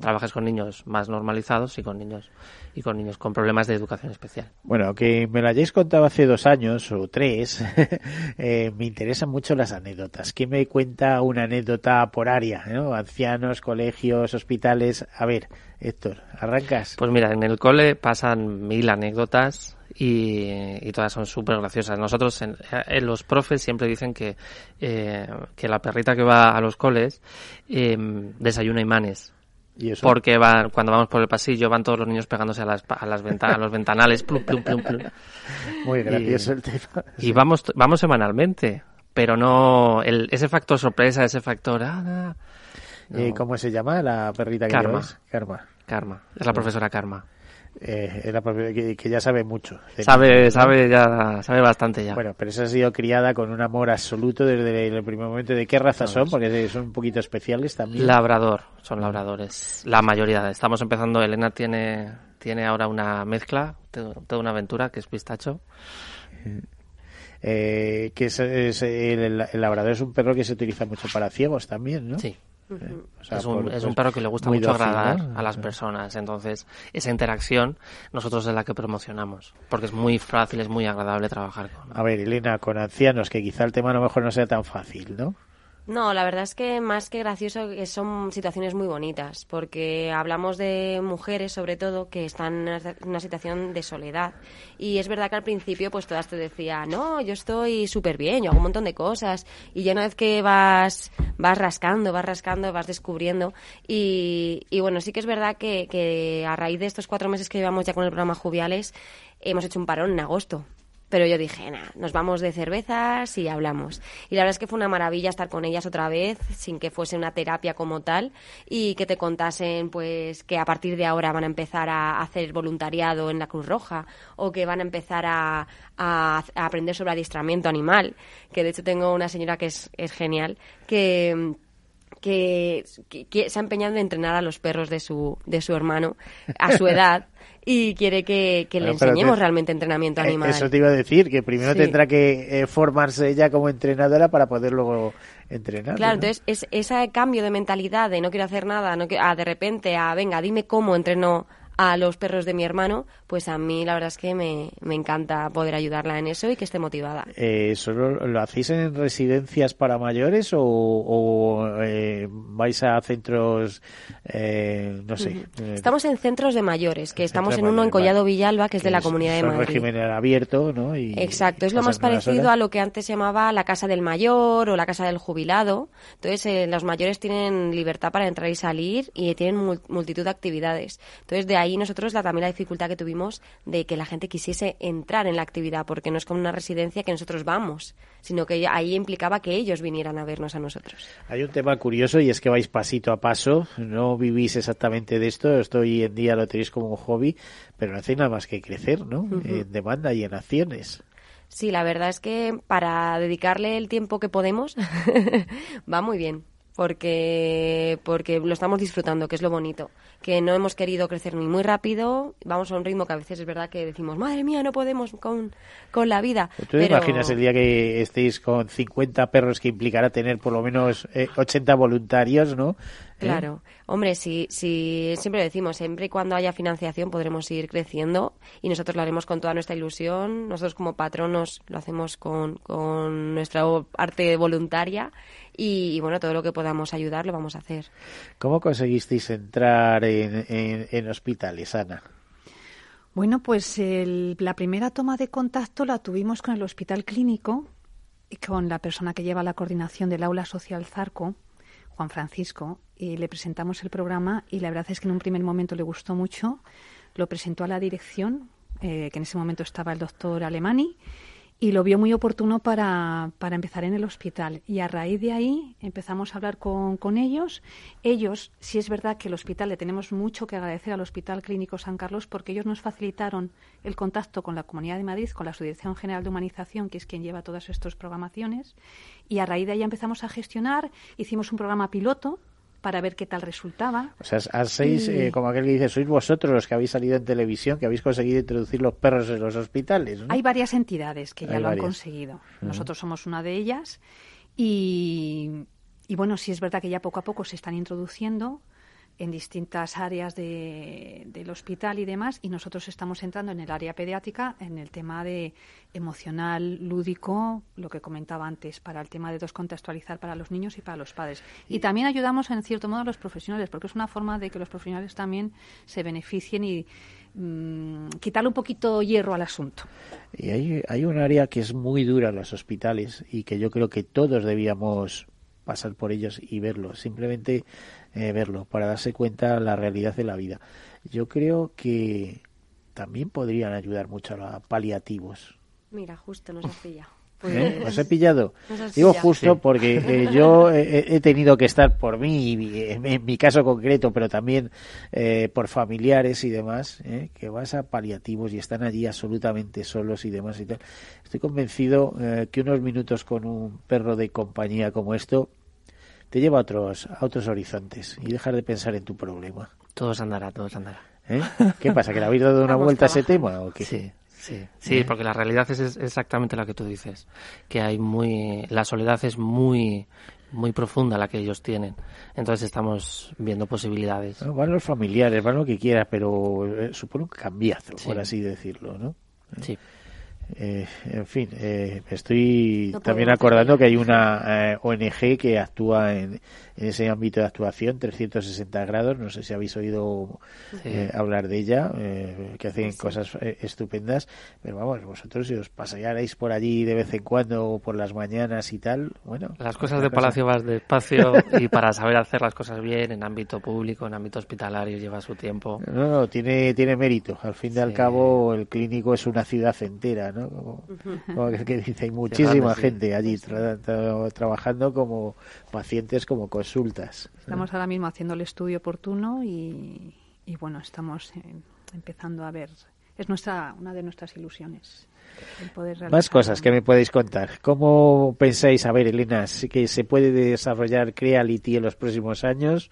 Trabajas con niños más normalizados y con niños y con niños con problemas de educación especial. Bueno, que me lo hayáis contado hace dos años o tres, eh, me interesan mucho las anécdotas. ¿Quién me cuenta una anécdota por área? ¿no? Ancianos, colegios, hospitales. A ver, Héctor, ¿arrancas? Pues mira, en el cole pasan mil anécdotas y, y todas son súper graciosas. Nosotros, en, en, los profes siempre dicen que, eh, que la perrita que va a los coles eh, desayuna imanes. ¿Y eso? Porque van, cuando vamos por el pasillo van todos los niños pegándose a, las, a, las ventanas, a los ventanales. Plum, plum, plum, plum. Muy gracioso y, el tema. Y vamos, vamos semanalmente, pero no el, ese factor sorpresa, ese factor... Ah, no. eh, ¿Cómo se llama la perrita que Karma. llevas? Karma. Karma. Es la profesora Karma. Eh, la que, que, ya sabe mucho. Sabe, sabe, ya, sabe bastante ya. Bueno, pero esa ha sido criada con un amor absoluto desde el primer momento. ¿De qué raza son? Porque son un poquito especiales también. Labrador, son labradores. La mayoría. Estamos empezando, Elena tiene, tiene ahora una mezcla, toda una aventura que es pistacho. Eh, que es, es el, el, labrador es un perro que se utiliza mucho para ciegos también, ¿no? Sí. Uh -huh. o sea, es, un, por, es, un, perro que le gusta mucho dócil, agradar ¿no? a las personas. Entonces, esa interacción nosotros es la que promocionamos. Porque es muy fácil, es muy agradable trabajar con. A ver, Elena, con ancianos, que quizá el tema a lo mejor no sea tan fácil, ¿no? No, la verdad es que más que gracioso son situaciones muy bonitas, porque hablamos de mujeres sobre todo que están en una situación de soledad. Y es verdad que al principio pues todas te decían, no, yo estoy súper bien, yo hago un montón de cosas. Y ya una vez que vas, vas rascando, vas rascando, vas descubriendo. Y, y bueno, sí que es verdad que, que a raíz de estos cuatro meses que llevamos ya con el programa Juviales, hemos hecho un parón en agosto pero yo dije, nah, nos vamos de cervezas y hablamos. Y la verdad es que fue una maravilla estar con ellas otra vez, sin que fuese una terapia como tal, y que te contasen pues que a partir de ahora van a empezar a hacer voluntariado en la Cruz Roja, o que van a empezar a, a, a aprender sobre adiestramiento animal, que de hecho tengo una señora que es, es genial, que que, que, que, se ha empeñado en entrenar a los perros de su, de su hermano a su edad y quiere que, que le enseñemos te, realmente entrenamiento animal. Eso te iba a decir, que primero sí. tendrá que eh, formarse ella como entrenadora para poder luego entrenar. Claro, ¿no? entonces es, ese cambio de mentalidad de no quiero hacer nada, no quiero, a de repente a venga, dime cómo entreno a los perros de mi hermano, pues a mí la verdad es que me, me encanta poder ayudarla en eso y que esté motivada. Eh, ¿Solo lo hacéis en residencias para mayores o, o eh, vais a centros, eh, no sé? -huh. Estamos en centros de mayores, que estamos en uno en Collado Villalba, que es de la Comunidad de Madrid. régimen abierto, ¿no? Y Exacto, es lo más parecido a lo que antes se llamaba la Casa del Mayor o la Casa del Jubilado. Entonces, eh, los mayores tienen libertad para entrar y salir y tienen multitud de actividades. Entonces, de ahí nosotros la, también la dificultad que tuvimos de que la gente quisiese entrar en la actividad, porque no es como una residencia que nosotros vamos, sino que ahí implicaba que ellos vinieran a vernos a nosotros. Hay un tema curioso y es que vais pasito a paso, no vivís exactamente de esto, esto hoy en día lo tenéis como un hobby, pero no hacéis nada más que crecer, ¿no? En demanda y en acciones. Sí, la verdad es que para dedicarle el tiempo que podemos va muy bien porque porque lo estamos disfrutando, que es lo bonito, que no hemos querido crecer ni muy rápido, vamos a un ritmo que a veces es verdad que decimos, madre mía, no podemos con, con la vida. ¿Tú te imaginas el día que estéis con 50 perros que implicará tener por lo menos 80 eh, voluntarios, ¿no? ¿Eh? Claro. Hombre, si, si siempre lo decimos, siempre y cuando haya financiación podremos ir creciendo y nosotros lo haremos con toda nuestra ilusión. Nosotros como patronos lo hacemos con, con nuestra arte voluntaria y, bueno, todo lo que podamos ayudar lo vamos a hacer. ¿Cómo conseguisteis entrar en, en, hospitales, Ana? Bueno, pues la primera toma de contacto la tuvimos con el hospital clínico y con la persona que lleva la coordinación del aula social Zarco, Juan Francisco, y le presentamos el programa y la verdad es que en un primer momento le gustó mucho, lo presentó a la dirección, eh, que en ese momento estaba el doctor Alemani, y lo vio muy oportuno para, para, empezar en el hospital. Y a raíz de ahí empezamos a hablar con, con, ellos. Ellos, sí es verdad que el hospital le tenemos mucho que agradecer al Hospital Clínico San Carlos porque ellos nos facilitaron el contacto con la Comunidad de Madrid, con la Subdirección General de Humanización, que es quien lleva todas estas programaciones. Y a raíz de ahí empezamos a gestionar, hicimos un programa piloto para ver qué tal resultaba. O sea, seis, eh, como aquel que dice, sois vosotros los que habéis salido en televisión, que habéis conseguido introducir los perros en los hospitales. Hay varias entidades que ya lo han conseguido. Nosotros somos una de ellas y, y bueno, sí es verdad que ya poco a poco se están introduciendo en distintas áreas del hospital y demás, y nosotros estamos entrando en el área pediátrica, en el tema de emocional, lúdico, lo que comentaba antes, para el tema de descontextualizar para los niños y para los padres. Y también ayudamos, en cierto modo, a los profesionales, porque es una forma de que los profesionales también se beneficien y mm, quitarle un poquito hierro al asunto. Y hay, hay un área que es muy dura en los hospitales y que yo creo que todos debíamos pasar por ellos y verlo. Simplemente eh, verlo, para darse cuenta la realidad de la vida. Yo creo que también podrían ayudar mucho a los paliativos. Mira, justo nos has pillado. ¿Eh? Pues... ¿Os he pillado? Digo justo porque eh, yo he, tenido que estar por mí, en, mi caso concreto, pero también por familiares y demás, que vas a paliativos y están allí absolutamente solos y demás y tal. Estoy convencido que unos minutos con un perro de compañía como esto te lleva a otros, a otros horizontes y dejar de pensar en tu problema. Todos andará, todos andará. ¿Eh? ¿Qué pasa? ¿Que le habéis dado una vuelta a ese tema o qué? Sí, sí, sí, ¿Eh? porque la realidad es exactamente la que tú dices, que hay muy, la soledad es muy, muy profunda la que ellos tienen. Entonces estamos viendo posibilidades. van los familiares, van lo que quiera, pero eh, supone un cambiazo, por así decirlo, ¿no? Sí. Eh, en fin, eh, estoy también acordando que hay una eh, ONG que actúa en, en ese ámbito de actuación, 360 grados, no sé si habéis oído eh, hablar de ella, eh, que hacen cosas eh, estupendas, pero vamos, vosotros si os pasaréis por allí de vez en cuando o por las mañanas y tal, bueno. Las cosas de Palacio vas despacio y para saber hacer las cosas bien en ámbito público, en ámbito hospitalario, lleva su tiempo. No, no, tiene, tiene mérito. Al fin y al cabo, el clínico es una ciudad entera, ¿no? Como, que, dice, hay muchísima gente allí trabajando como pacientes, como cosas Estamos ahora mismo haciendo el estudio oportuno y, bueno, estamos empezando a ver. Es nuestra una de nuestras ilusiones. Más cosas que me podéis contar. ¿Cómo pensáis, a ver, Elena, que se puede desarrollar Creality en los próximos años?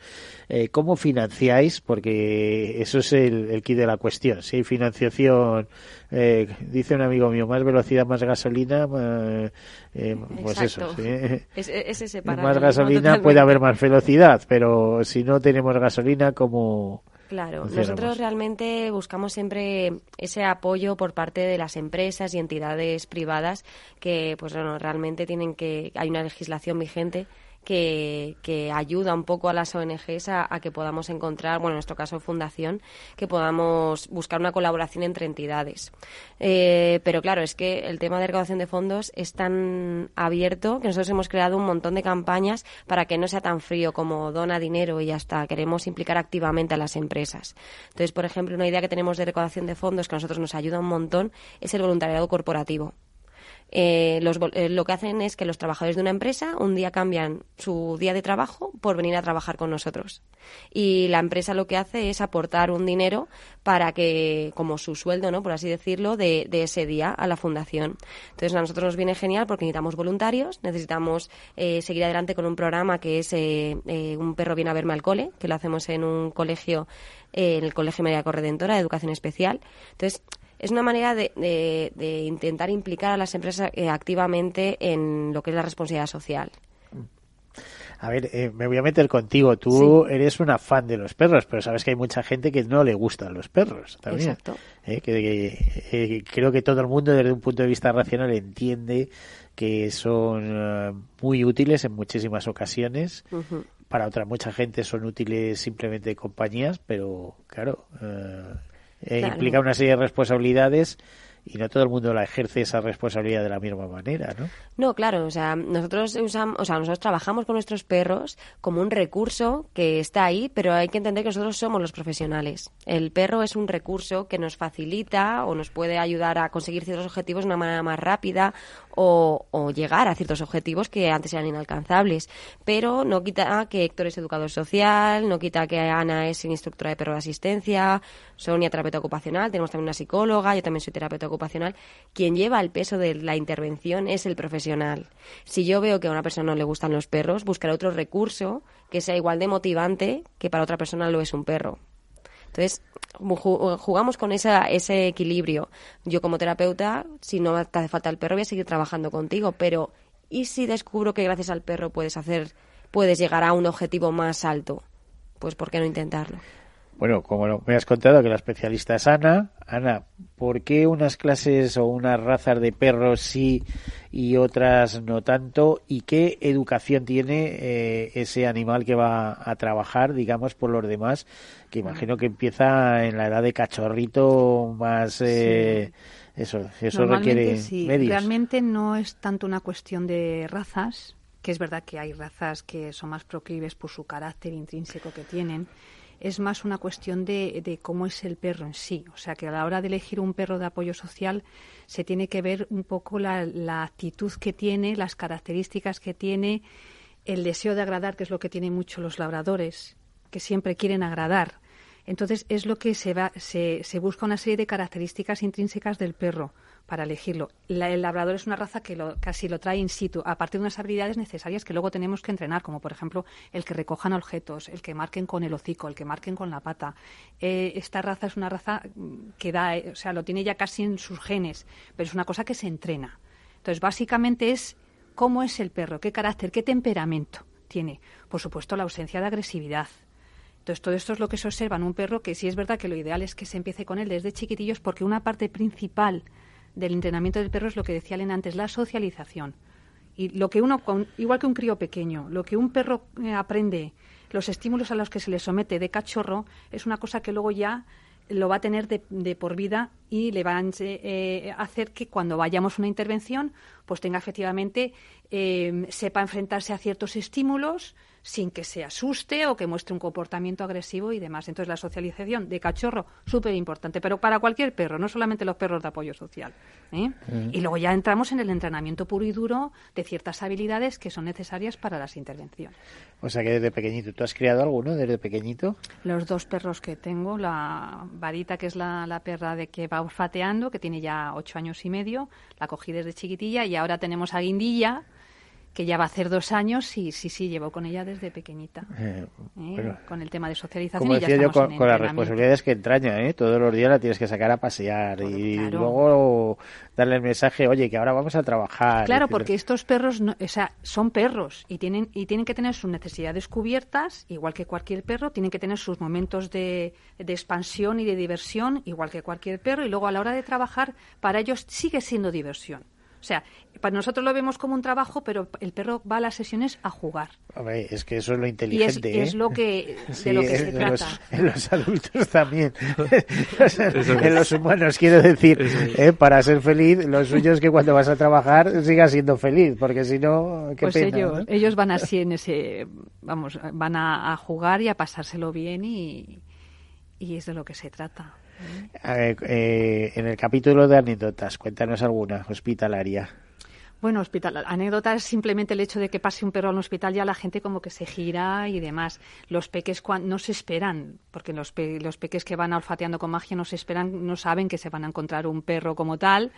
Eh, ¿Cómo financiáis? Porque eso es el, el kit de la cuestión. Si hay financiación, eh, dice un amigo mío, más velocidad, más gasolina, eh, pues eso. más gasolina puede haber más velocidad, pero si no tenemos gasolina, ¿cómo...? Claro, nosotros realmente buscamos siempre ese apoyo por parte de las empresas y entidades privadas que, pues bueno, realmente tienen que hay una legislación vigente que, ayuda un poco a las ONGs a, que podamos encontrar, bueno, en nuestro caso fundación, que podamos buscar una colaboración entre entidades. Eh, pero claro, es que el tema de recaudación de fondos es tan abierto que nosotros hemos creado un montón de campañas para que no sea tan frío como dona dinero y ya está. Queremos implicar activamente a las empresas. Entonces, por ejemplo, una idea que tenemos de recaudación de fondos que a nosotros nos ayuda un montón es el voluntariado corporativo. Eh, eh, lo que hacen es que los trabajadores de una empresa un día cambian su día de trabajo por venir a trabajar con nosotros. Y la empresa lo que hace es aportar un dinero para que, como su sueldo, ¿no? por así decirlo, de, ese día a la fundación. Entonces a nosotros nos viene genial porque necesitamos voluntarios, necesitamos eh, seguir adelante con un programa que es Un perro viene a verme al cole, que lo hacemos en un colegio, en el Colegio María Corredentora de Educación Especial. Entonces, es una manera de, de, intentar implicar a las empresas eh, activamente en lo que es la responsabilidad social. A ver, eh, me voy a meter contigo. Tú eres una fan de los perros, pero sabes que hay mucha gente que no le gustan los perros también. Exacto. Eh, que, creo que todo el mundo, desde un punto de vista racional, entiende que son muy útiles en muchísimas ocasiones. Para otra mucha gente son útiles simplemente compañías, pero claro, eh, implica una serie de responsabilidades y no todo el mundo la ejerce esa responsabilidad de la misma manera, ¿no? No, claro, o sea, nosotros usamos, o sea, nosotros trabajamos con nuestros perros como un recurso que está ahí, pero hay que entender que nosotros somos los profesionales. El perro es un recurso que nos facilita o nos puede ayudar a conseguir ciertos objetivos de una manera más rápida o, llegar a ciertos objetivos que antes eran inalcanzables. Pero no quita que Héctor es educador social, no quita que Ana es instructora de perro de asistencia, Sonia terapeuta ocupacional, tenemos también una psicóloga, yo también soy terapeuta ocupacional. Quien lleva el peso de la intervención es el profesional. Si yo veo que a una persona no le gustan los perros, buscaré otro recurso que sea igual de motivante que para otra persona lo es un perro. Entonces, jugamos con esa, ese equilibrio. Yo como terapeuta, si no te hace falta el perro, voy a seguir trabajando contigo, pero ¿y si descubro que gracias al perro puedes hacer, puedes llegar a un objetivo más alto? Pues ¿por qué no intentarlo? Bueno, como me has contado que la especialista es Ana, Ana, ¿por qué unas clases o unas razas de perros sí y otras no tanto? ¿Y qué educación tiene eh, ese animal que va a trabajar, digamos, por los demás? Que imagino que empieza en la edad de cachorrito más... Eh, Eso, eso requiere sí. Realmente no es tanto una cuestión de razas, que es verdad que hay razas que son más proclives por su carácter intrínseco que tienen, es más una cuestión de, cómo es el perro en sí. O sea, que a la hora de elegir un perro de apoyo social se tiene que ver un poco la, actitud que tiene, las características que tiene, el deseo de agradar, que es lo que tienen mucho los labradores, que siempre quieren agradar. Entonces es lo que se, va, se, se busca una serie de características intrínsecas del perro para elegirlo. el labrador es una raza que lo, casi lo trae in situ, a partir de unas habilidades necesarias que luego tenemos que entrenar, como por ejemplo el que recojan objetos, el que marquen con el hocico, el que marquen con la pata. Eh, esta raza es una raza que da, eh, o sea, lo tiene ya casi en sus genes, pero es una cosa que se entrena. Entonces, básicamente es cómo es el perro, qué carácter, qué temperamento tiene. Por supuesto, la ausencia de agresividad. Entonces, todo esto es lo que se observa en un perro, que sí es verdad que lo ideal es que se empiece con él desde chiquitillos, porque una parte principal del entrenamiento del perro es lo que decía Elena antes, la socialización. Y lo que uno, igual que un crío pequeño, lo que un perro eh, aprende, los estímulos a los que se le somete de cachorro, es una cosa que luego ya lo va a tener de, por vida y le va a eh, hacer que cuando vayamos a una intervención, pues tenga efectivamente, eh, sepa enfrentarse a ciertos estímulos, sin que se asuste o que muestre un comportamiento agresivo y demás. Entonces, la socialización de cachorro, súper importante, pero para cualquier perro, no solamente los perros de apoyo social. ¿eh? Mm. Y luego ya entramos en el entrenamiento puro y duro de ciertas habilidades que son necesarias para las intervenciones. O sea que desde pequeñito, ¿tú has criado alguno desde pequeñito? Los dos perros que tengo, la varita, que es la, la perra de que va olfateando, que tiene ya ocho años y medio, la cogí desde chiquitilla y ahora tenemos a Guindilla, que ya va a hacer dos años y sí, sí, llevo con ella desde pequeñita. Eh, ¿eh? con el tema de socialización. Como decía yo, con, las responsabilidades que entraña, ¿eh? todos los días la tienes que sacar a pasear y luego darle el mensaje, oye, que ahora vamos a trabajar. Claro, porque estos perros no, o sea, son perros y tienen, y tienen que tener sus necesidades cubiertas, igual que cualquier perro, tienen que tener sus momentos de, de expansión y de diversión, igual que cualquier perro, y luego a la hora de trabajar, para ellos sigue siendo diversión. O sea, para nosotros lo vemos como un trabajo, pero el perro va a las sesiones a jugar. Hombre, es que eso es lo inteligente. Y es, ¿eh? lo que, de lo que se en trata. Los, en los adultos también. en los humanos, quiero decir, ¿eh? para ser feliz, lo suyo es que cuando vas a trabajar sigas siendo feliz, porque si no, qué pues pena. ellos, ¿no? ellos van así en ese, vamos, van a, a jugar y a pasárselo bien y, y es de lo que se trata. Eh, en el capítulo de anécdotas, cuéntanos alguna hospitalaria. Bueno, hospital, anécdota es simplemente el hecho de que pase un perro al hospital, ya la gente como que se gira y demás. Los peques no se esperan, porque los, pe- los peques que van olfateando con magia no se esperan, no saben que se van a encontrar un perro como tal.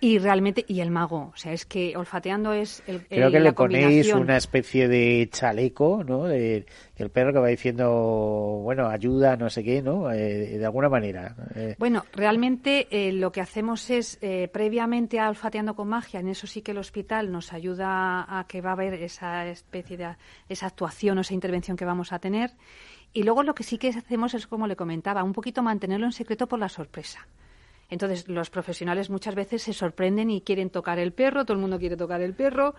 Y realmente, y el mago, o sea, es que olfateando es el, Creo el- que la le ponéis una especie de chaleco, ¿no? De, el perro que va diciendo, bueno, ayuda, no sé qué, ¿no? Eh, de alguna manera. Eh, Bueno, realmente eh, lo que hacemos es, eh, previamente a Olfateando con Magia, en eso sí que el hospital nos ayuda a que va a haber esa especie de esa actuación o esa intervención que vamos a tener. Y luego lo que sí que hacemos es, como le comentaba, un poquito mantenerlo en secreto por la sorpresa. Entonces, los profesionales muchas veces se sorprenden y quieren tocar el perro, todo el mundo quiere tocar el perro.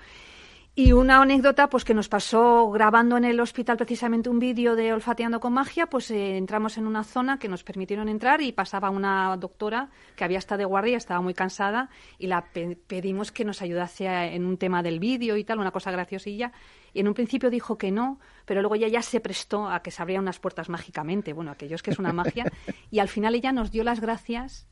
Y una anécdota pues que nos pasó grabando en el hospital precisamente un vídeo de olfateando con magia, pues eh, entramos en una zona que nos permitieron entrar y pasaba una doctora que había estado de guardia, estaba muy cansada y la pe- pedimos que nos ayudase a- en un tema del vídeo y tal, una cosa graciosilla. Y en un principio dijo que no, pero luego ella ya se prestó a que se abrían unas puertas mágicamente, bueno, aquello es que es una magia. Y al final ella nos dio las gracias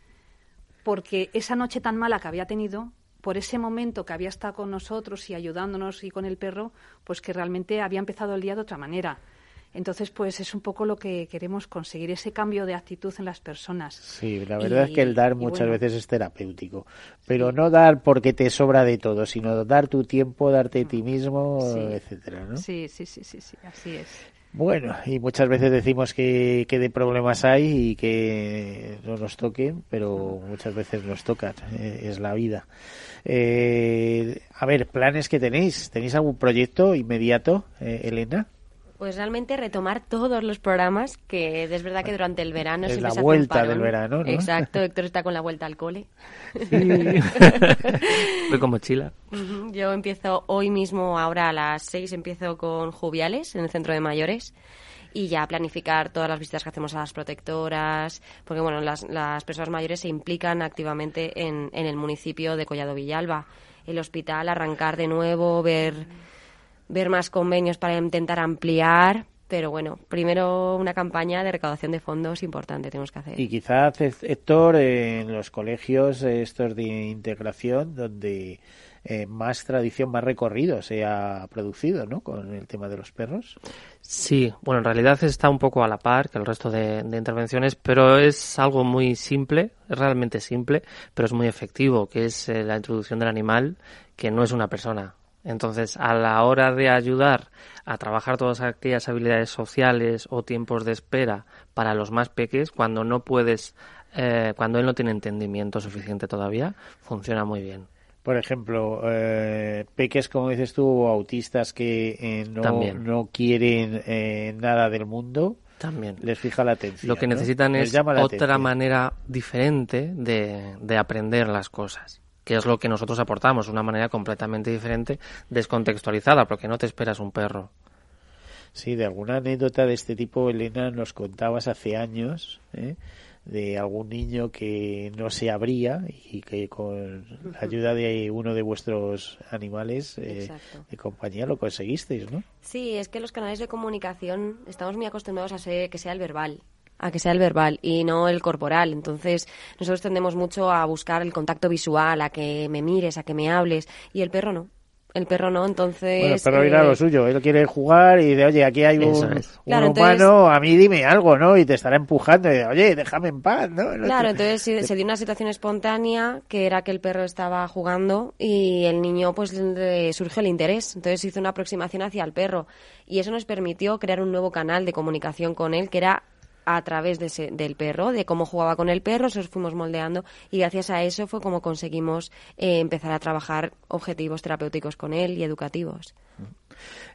porque esa noche tan mala que había tenido, por ese momento que había estado con nosotros y ayudándonos y con el perro, pues que realmente había empezado el día de otra manera. Entonces, pues es un poco lo que queremos conseguir, ese cambio de actitud en las personas. Sí, la verdad Y- es que el dar muchas bueno, veces es terapéutico. Pero no dar porque te sobra de todo, sino dar tu tiempo, darte a ti mismo, Sí. etcétera, ¿no? Sí, sí, sí, sí, sí, así es. Bueno, y muchas veces decimos que, que de problemas hay y que no nos toquen, pero muchas veces nos tocan, eh, es la vida. Eh, a ver, planes que tenéis. ¿Tenéis algún proyecto inmediato, eh, Elena? Pues realmente retomar todos los programas, que es verdad que durante el verano Es siempre la se hace un vuelta del verano, ¿no? Exacto, Héctor está con la vuelta al cole. Voy con mochila. Yo empiezo hoy mismo, ahora a las 6, empiezo con Juviales en el centro de mayores y ya planificar todas las visitas que hacemos a las protectoras, porque bueno, las, las personas mayores se implican activamente en, en el municipio de Collado Villalba. El hospital, arrancar de nuevo, ver, ver más convenios para intentar ampliar, pero bueno, primero una campaña de recaudación de fondos importante tenemos que hacer. Y quizás, Héctor, en los colegios eh, estos de integración, donde eh, más tradición, más recorrido se ha producido, ¿no? Con el tema de los perros. Sí, bueno, en realidad está un poco a la par que el resto de, de intervenciones, pero es algo muy simple, es realmente simple, pero es muy efectivo, que es eh, la introducción del animal, que no es una persona. Entonces, a la hora de ayudar a trabajar todas aquellas habilidades sociales o tiempos de espera para los más peques, cuando no puedes, eh, cuando él no tiene entendimiento suficiente todavía, funciona muy bien. Por ejemplo, eh, peques, como dices tú, autistas que eh, no, También. no quieren eh, nada del mundo, También. les fija la atención. Lo que necesitan es otra atención. manera diferente de, de aprender las cosas, que es lo que nosotros aportamos, una manera completamente diferente, descontextualizada, porque no te esperas un perro. Sí, de alguna anécdota de este tipo, Elena, nos contabas hace años, ¿eh? de algún niño que no se abría y que con la ayuda de uno de vuestros animales eh, de compañía lo conseguisteis, ¿no? Sí, es que los canales de comunicación estamos muy acostumbrados a ser, que sea el verbal, a que sea el verbal y no el corporal. Entonces, nosotros tendemos mucho a buscar el contacto visual, a que me mires, a que me hables, y el perro no. El perro no, entonces... Bueno, pero eh, irá lo suyo, él quiere jugar y de, oye, aquí hay un, es. un Claro, humano, a mí dime algo, ¿no? Y te estará empujando y de, oye, déjame en paz, ¿no? El Claro, otro- entonces se dio una situación espontánea que era que el perro estaba jugando y el niño pues le surgió el interés. Entonces hizo una aproximación hacia el perro y eso nos permitió crear un nuevo canal de comunicación con él que era a través de ese- del perro, de cómo jugaba con el perro, se los fuimos moldeando y gracias a eso fue como conseguimos eh, empezar a trabajar objetivos terapéuticos con él y educativos.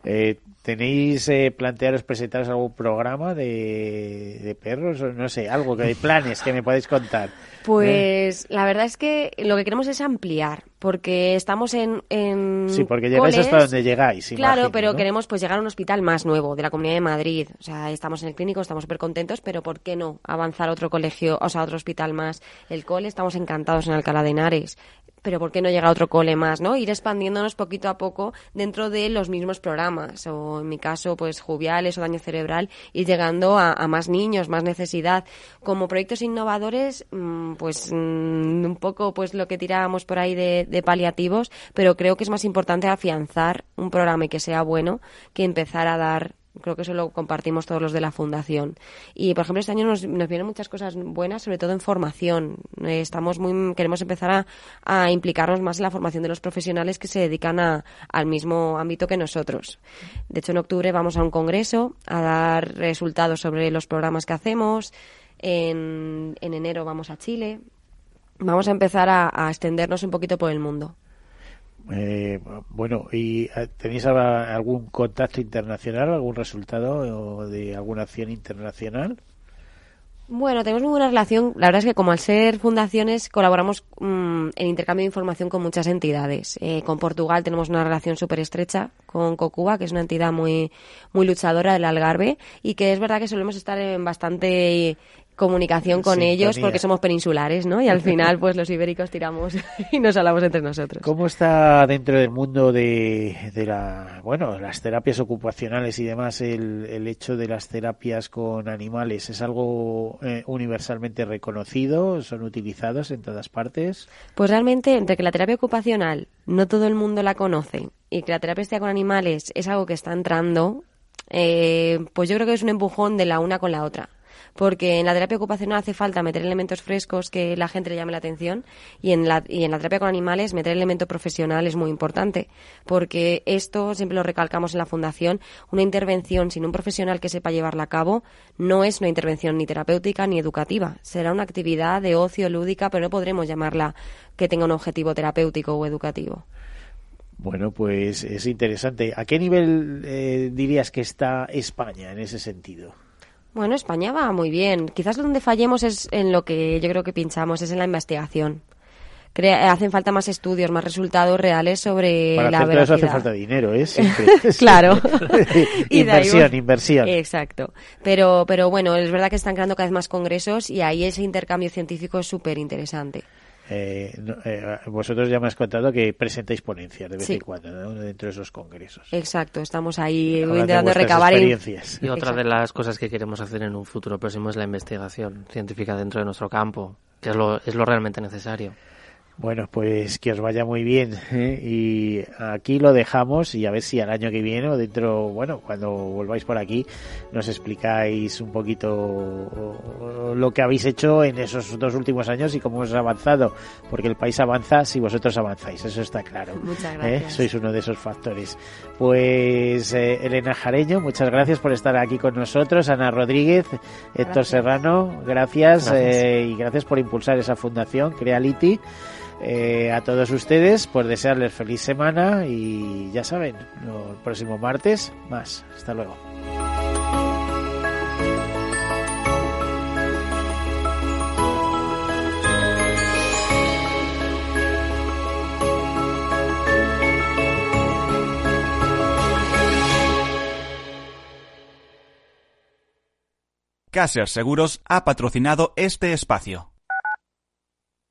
Eh, ¿Tenéis eh, plantearos presentaros algún programa de, de perros? o No sé, algo que de planes que me podéis contar. Pues la verdad es que lo que queremos es ampliar, porque estamos en, en Sí, porque llegáis coles, hasta donde llegáis. Claro, imagino, pero ¿no? queremos pues llegar a un hospital más nuevo de la Comunidad de Madrid. O sea, estamos en el clínico, estamos súper contentos, pero ¿por qué no avanzar a otro colegio, o sea, a otro hospital más? El cole, estamos encantados en Alcalá de Henares. Pero ¿por qué no llegar a otro cole más, no? Ir expandiéndonos poquito a poco dentro de los mismos programas. O en mi caso, pues jubiales o daño cerebral, ir llegando a, a más niños, más necesidad. Como proyectos innovadores, mm, pues mm, un poco pues lo que tirábamos por ahí de, de paliativos, pero creo que es más importante afianzar un programa y que sea bueno que empezar a dar creo que eso lo compartimos todos los de la fundación. Y por ejemplo este año nos, vienen muchas cosas buenas sobre todo en formación. Eh, estamos muy queremos empezar a, implicarnos más en la formación de los profesionales que se dedican a, al mismo ámbito que nosotros. De hecho en octubre vamos a un congreso a dar resultados sobre los programas que hacemos. En, en enero vamos a Chile. Vamos a empezar a extendernos un poquito por el mundo Eh, bueno, ¿y eh, tenéis algún contacto internacional, algún resultado o de alguna acción internacional? Bueno, tenemos muy buena relación. La verdad es que como al ser fundaciones colaboramos mm, en intercambio de información con muchas entidades. Eh, con Portugal tenemos una relación súper estrecha con Cocuba, que es una entidad muy, muy luchadora del Algarve y que es verdad que solemos estar en bastante comunicación con Sintonía. ellos porque somos peninsulares, ¿no? Y al final pues los ibéricos tiramos y nos hablamos entre nosotros. ¿Cómo está dentro del mundo de, de la, bueno, las terapias ocupacionales y demás el, el hecho de las terapias con animales? ¿Es algo eh, universalmente reconocido? ¿Son utilizados en todas partes? Pues realmente, entre que la terapia ocupacional no todo el mundo la conoce y que la terapia con animales es algo que está entrando, eh, pues yo creo que es un empujón de la una con la otra. Porque en la terapia ocupacional hace falta meter elementos frescos que la gente le llame la atención y en la, y en la terapia con animales meter elemento profesional es muy importante. Porque esto, siempre lo recalcamos en la fundación, una intervención sin un profesional que sepa llevarla a cabo no es una intervención ni terapéutica ni educativa. Será una actividad de ocio lúdica, pero no podremos llamarla que tenga un objetivo terapéutico o educativo. Bueno, pues es interesante. ¿A qué nivel eh, dirías que está España en ese sentido? Bueno, España va muy bien. Quizás donde fallemos es en lo que yo creo que pinchamos, es en la investigación. Crea- hacen falta más estudios, más resultados reales sobre Para la hacer veracidad. hace falta dinero, ¿eh? Siempre. claro. Inversión, inversión. Exacto. Pero, pero bueno, es verdad que están creando cada vez más congresos y ahí ese intercambio científico es súper interesante. Eh, no, eh, vosotros ya me has contado que presentáis ponencias de vez Sí. en cuando ¿no? dentro de esos congresos. Exacto, estamos ahí intentando recabar experiencias. Y otra de las cosas que queremos hacer en un futuro próximo es la investigación científica dentro de nuestro campo, que es lo, es lo realmente necesario. Bueno, pues que os vaya muy bien. ¿eh? Y aquí lo dejamos y a ver si al año que viene o dentro, bueno, cuando volváis por aquí, nos explicáis un poquito lo que habéis hecho en esos dos últimos años y cómo os ha avanzado. Porque el país avanza si vosotros avanzáis, eso está claro. Muchas ¿eh? gracias. Sois uno de esos factores. Pues eh, Elena Jareño, muchas gracias por estar aquí con nosotros. Ana Rodríguez, Héctor Gracias. Serrano, gracias, Gracias. eh, y gracias por impulsar esa fundación, Creality. Eh, a todos ustedes, pues desearles feliz semana y ya saben, el próximo martes más. Hasta luego. Caser Seguros ha patrocinado este espacio.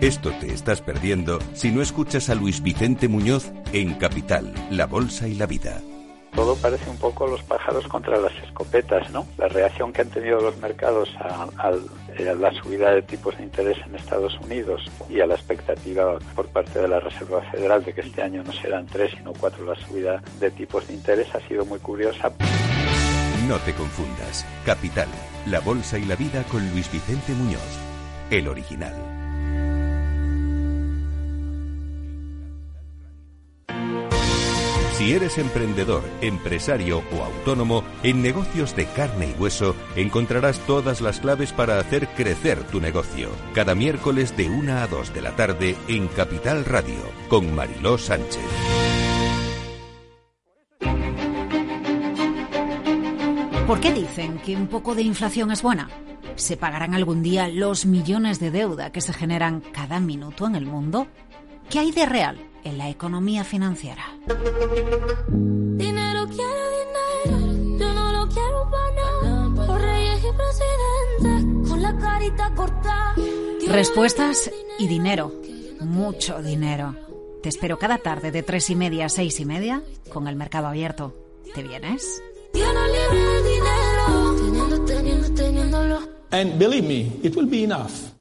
Esto te estás perdiendo si no escuchas a Luis Vicente Muñoz en Capital, La Bolsa y la Vida. Todo parece un poco los pájaros contra las escopetas, ¿no? La reacción que han tenido los mercados a- eh, la subida de tipos de interés en Estados Unidos y a la expectativa por parte de la Reserva Federal de que este año no serán tres sino cuatro la subida de tipos de interés ha sido muy curiosa. No te confundas. Capital, la bolsa y la vida con Luis Vicente Muñoz, el original. Si eres emprendedor, empresario o autónomo, en negocios de carne y hueso encontrarás todas las claves para hacer crecer tu negocio. Cada miércoles de 1 a 2 de la tarde en Capital Radio con Mariló Sánchez. ¿Por qué dicen que un poco de inflación es buena? ¿Se pagarán algún día los millones de deuda que se generan cada minuto en el mundo? ¿Qué hay de real en la economía financiera? Dinero quiero dinero, yo no lo quiero para Por reyes y presidentes, con la carita cortada. Respuestas y dinero, mucho dinero. Te espero cada tarde de tres y media a seis y media con el mercado abierto. ¿Te vienes? libre de dinero, teniendo, teniendo, teniéndolo. And believe me, it will be enough.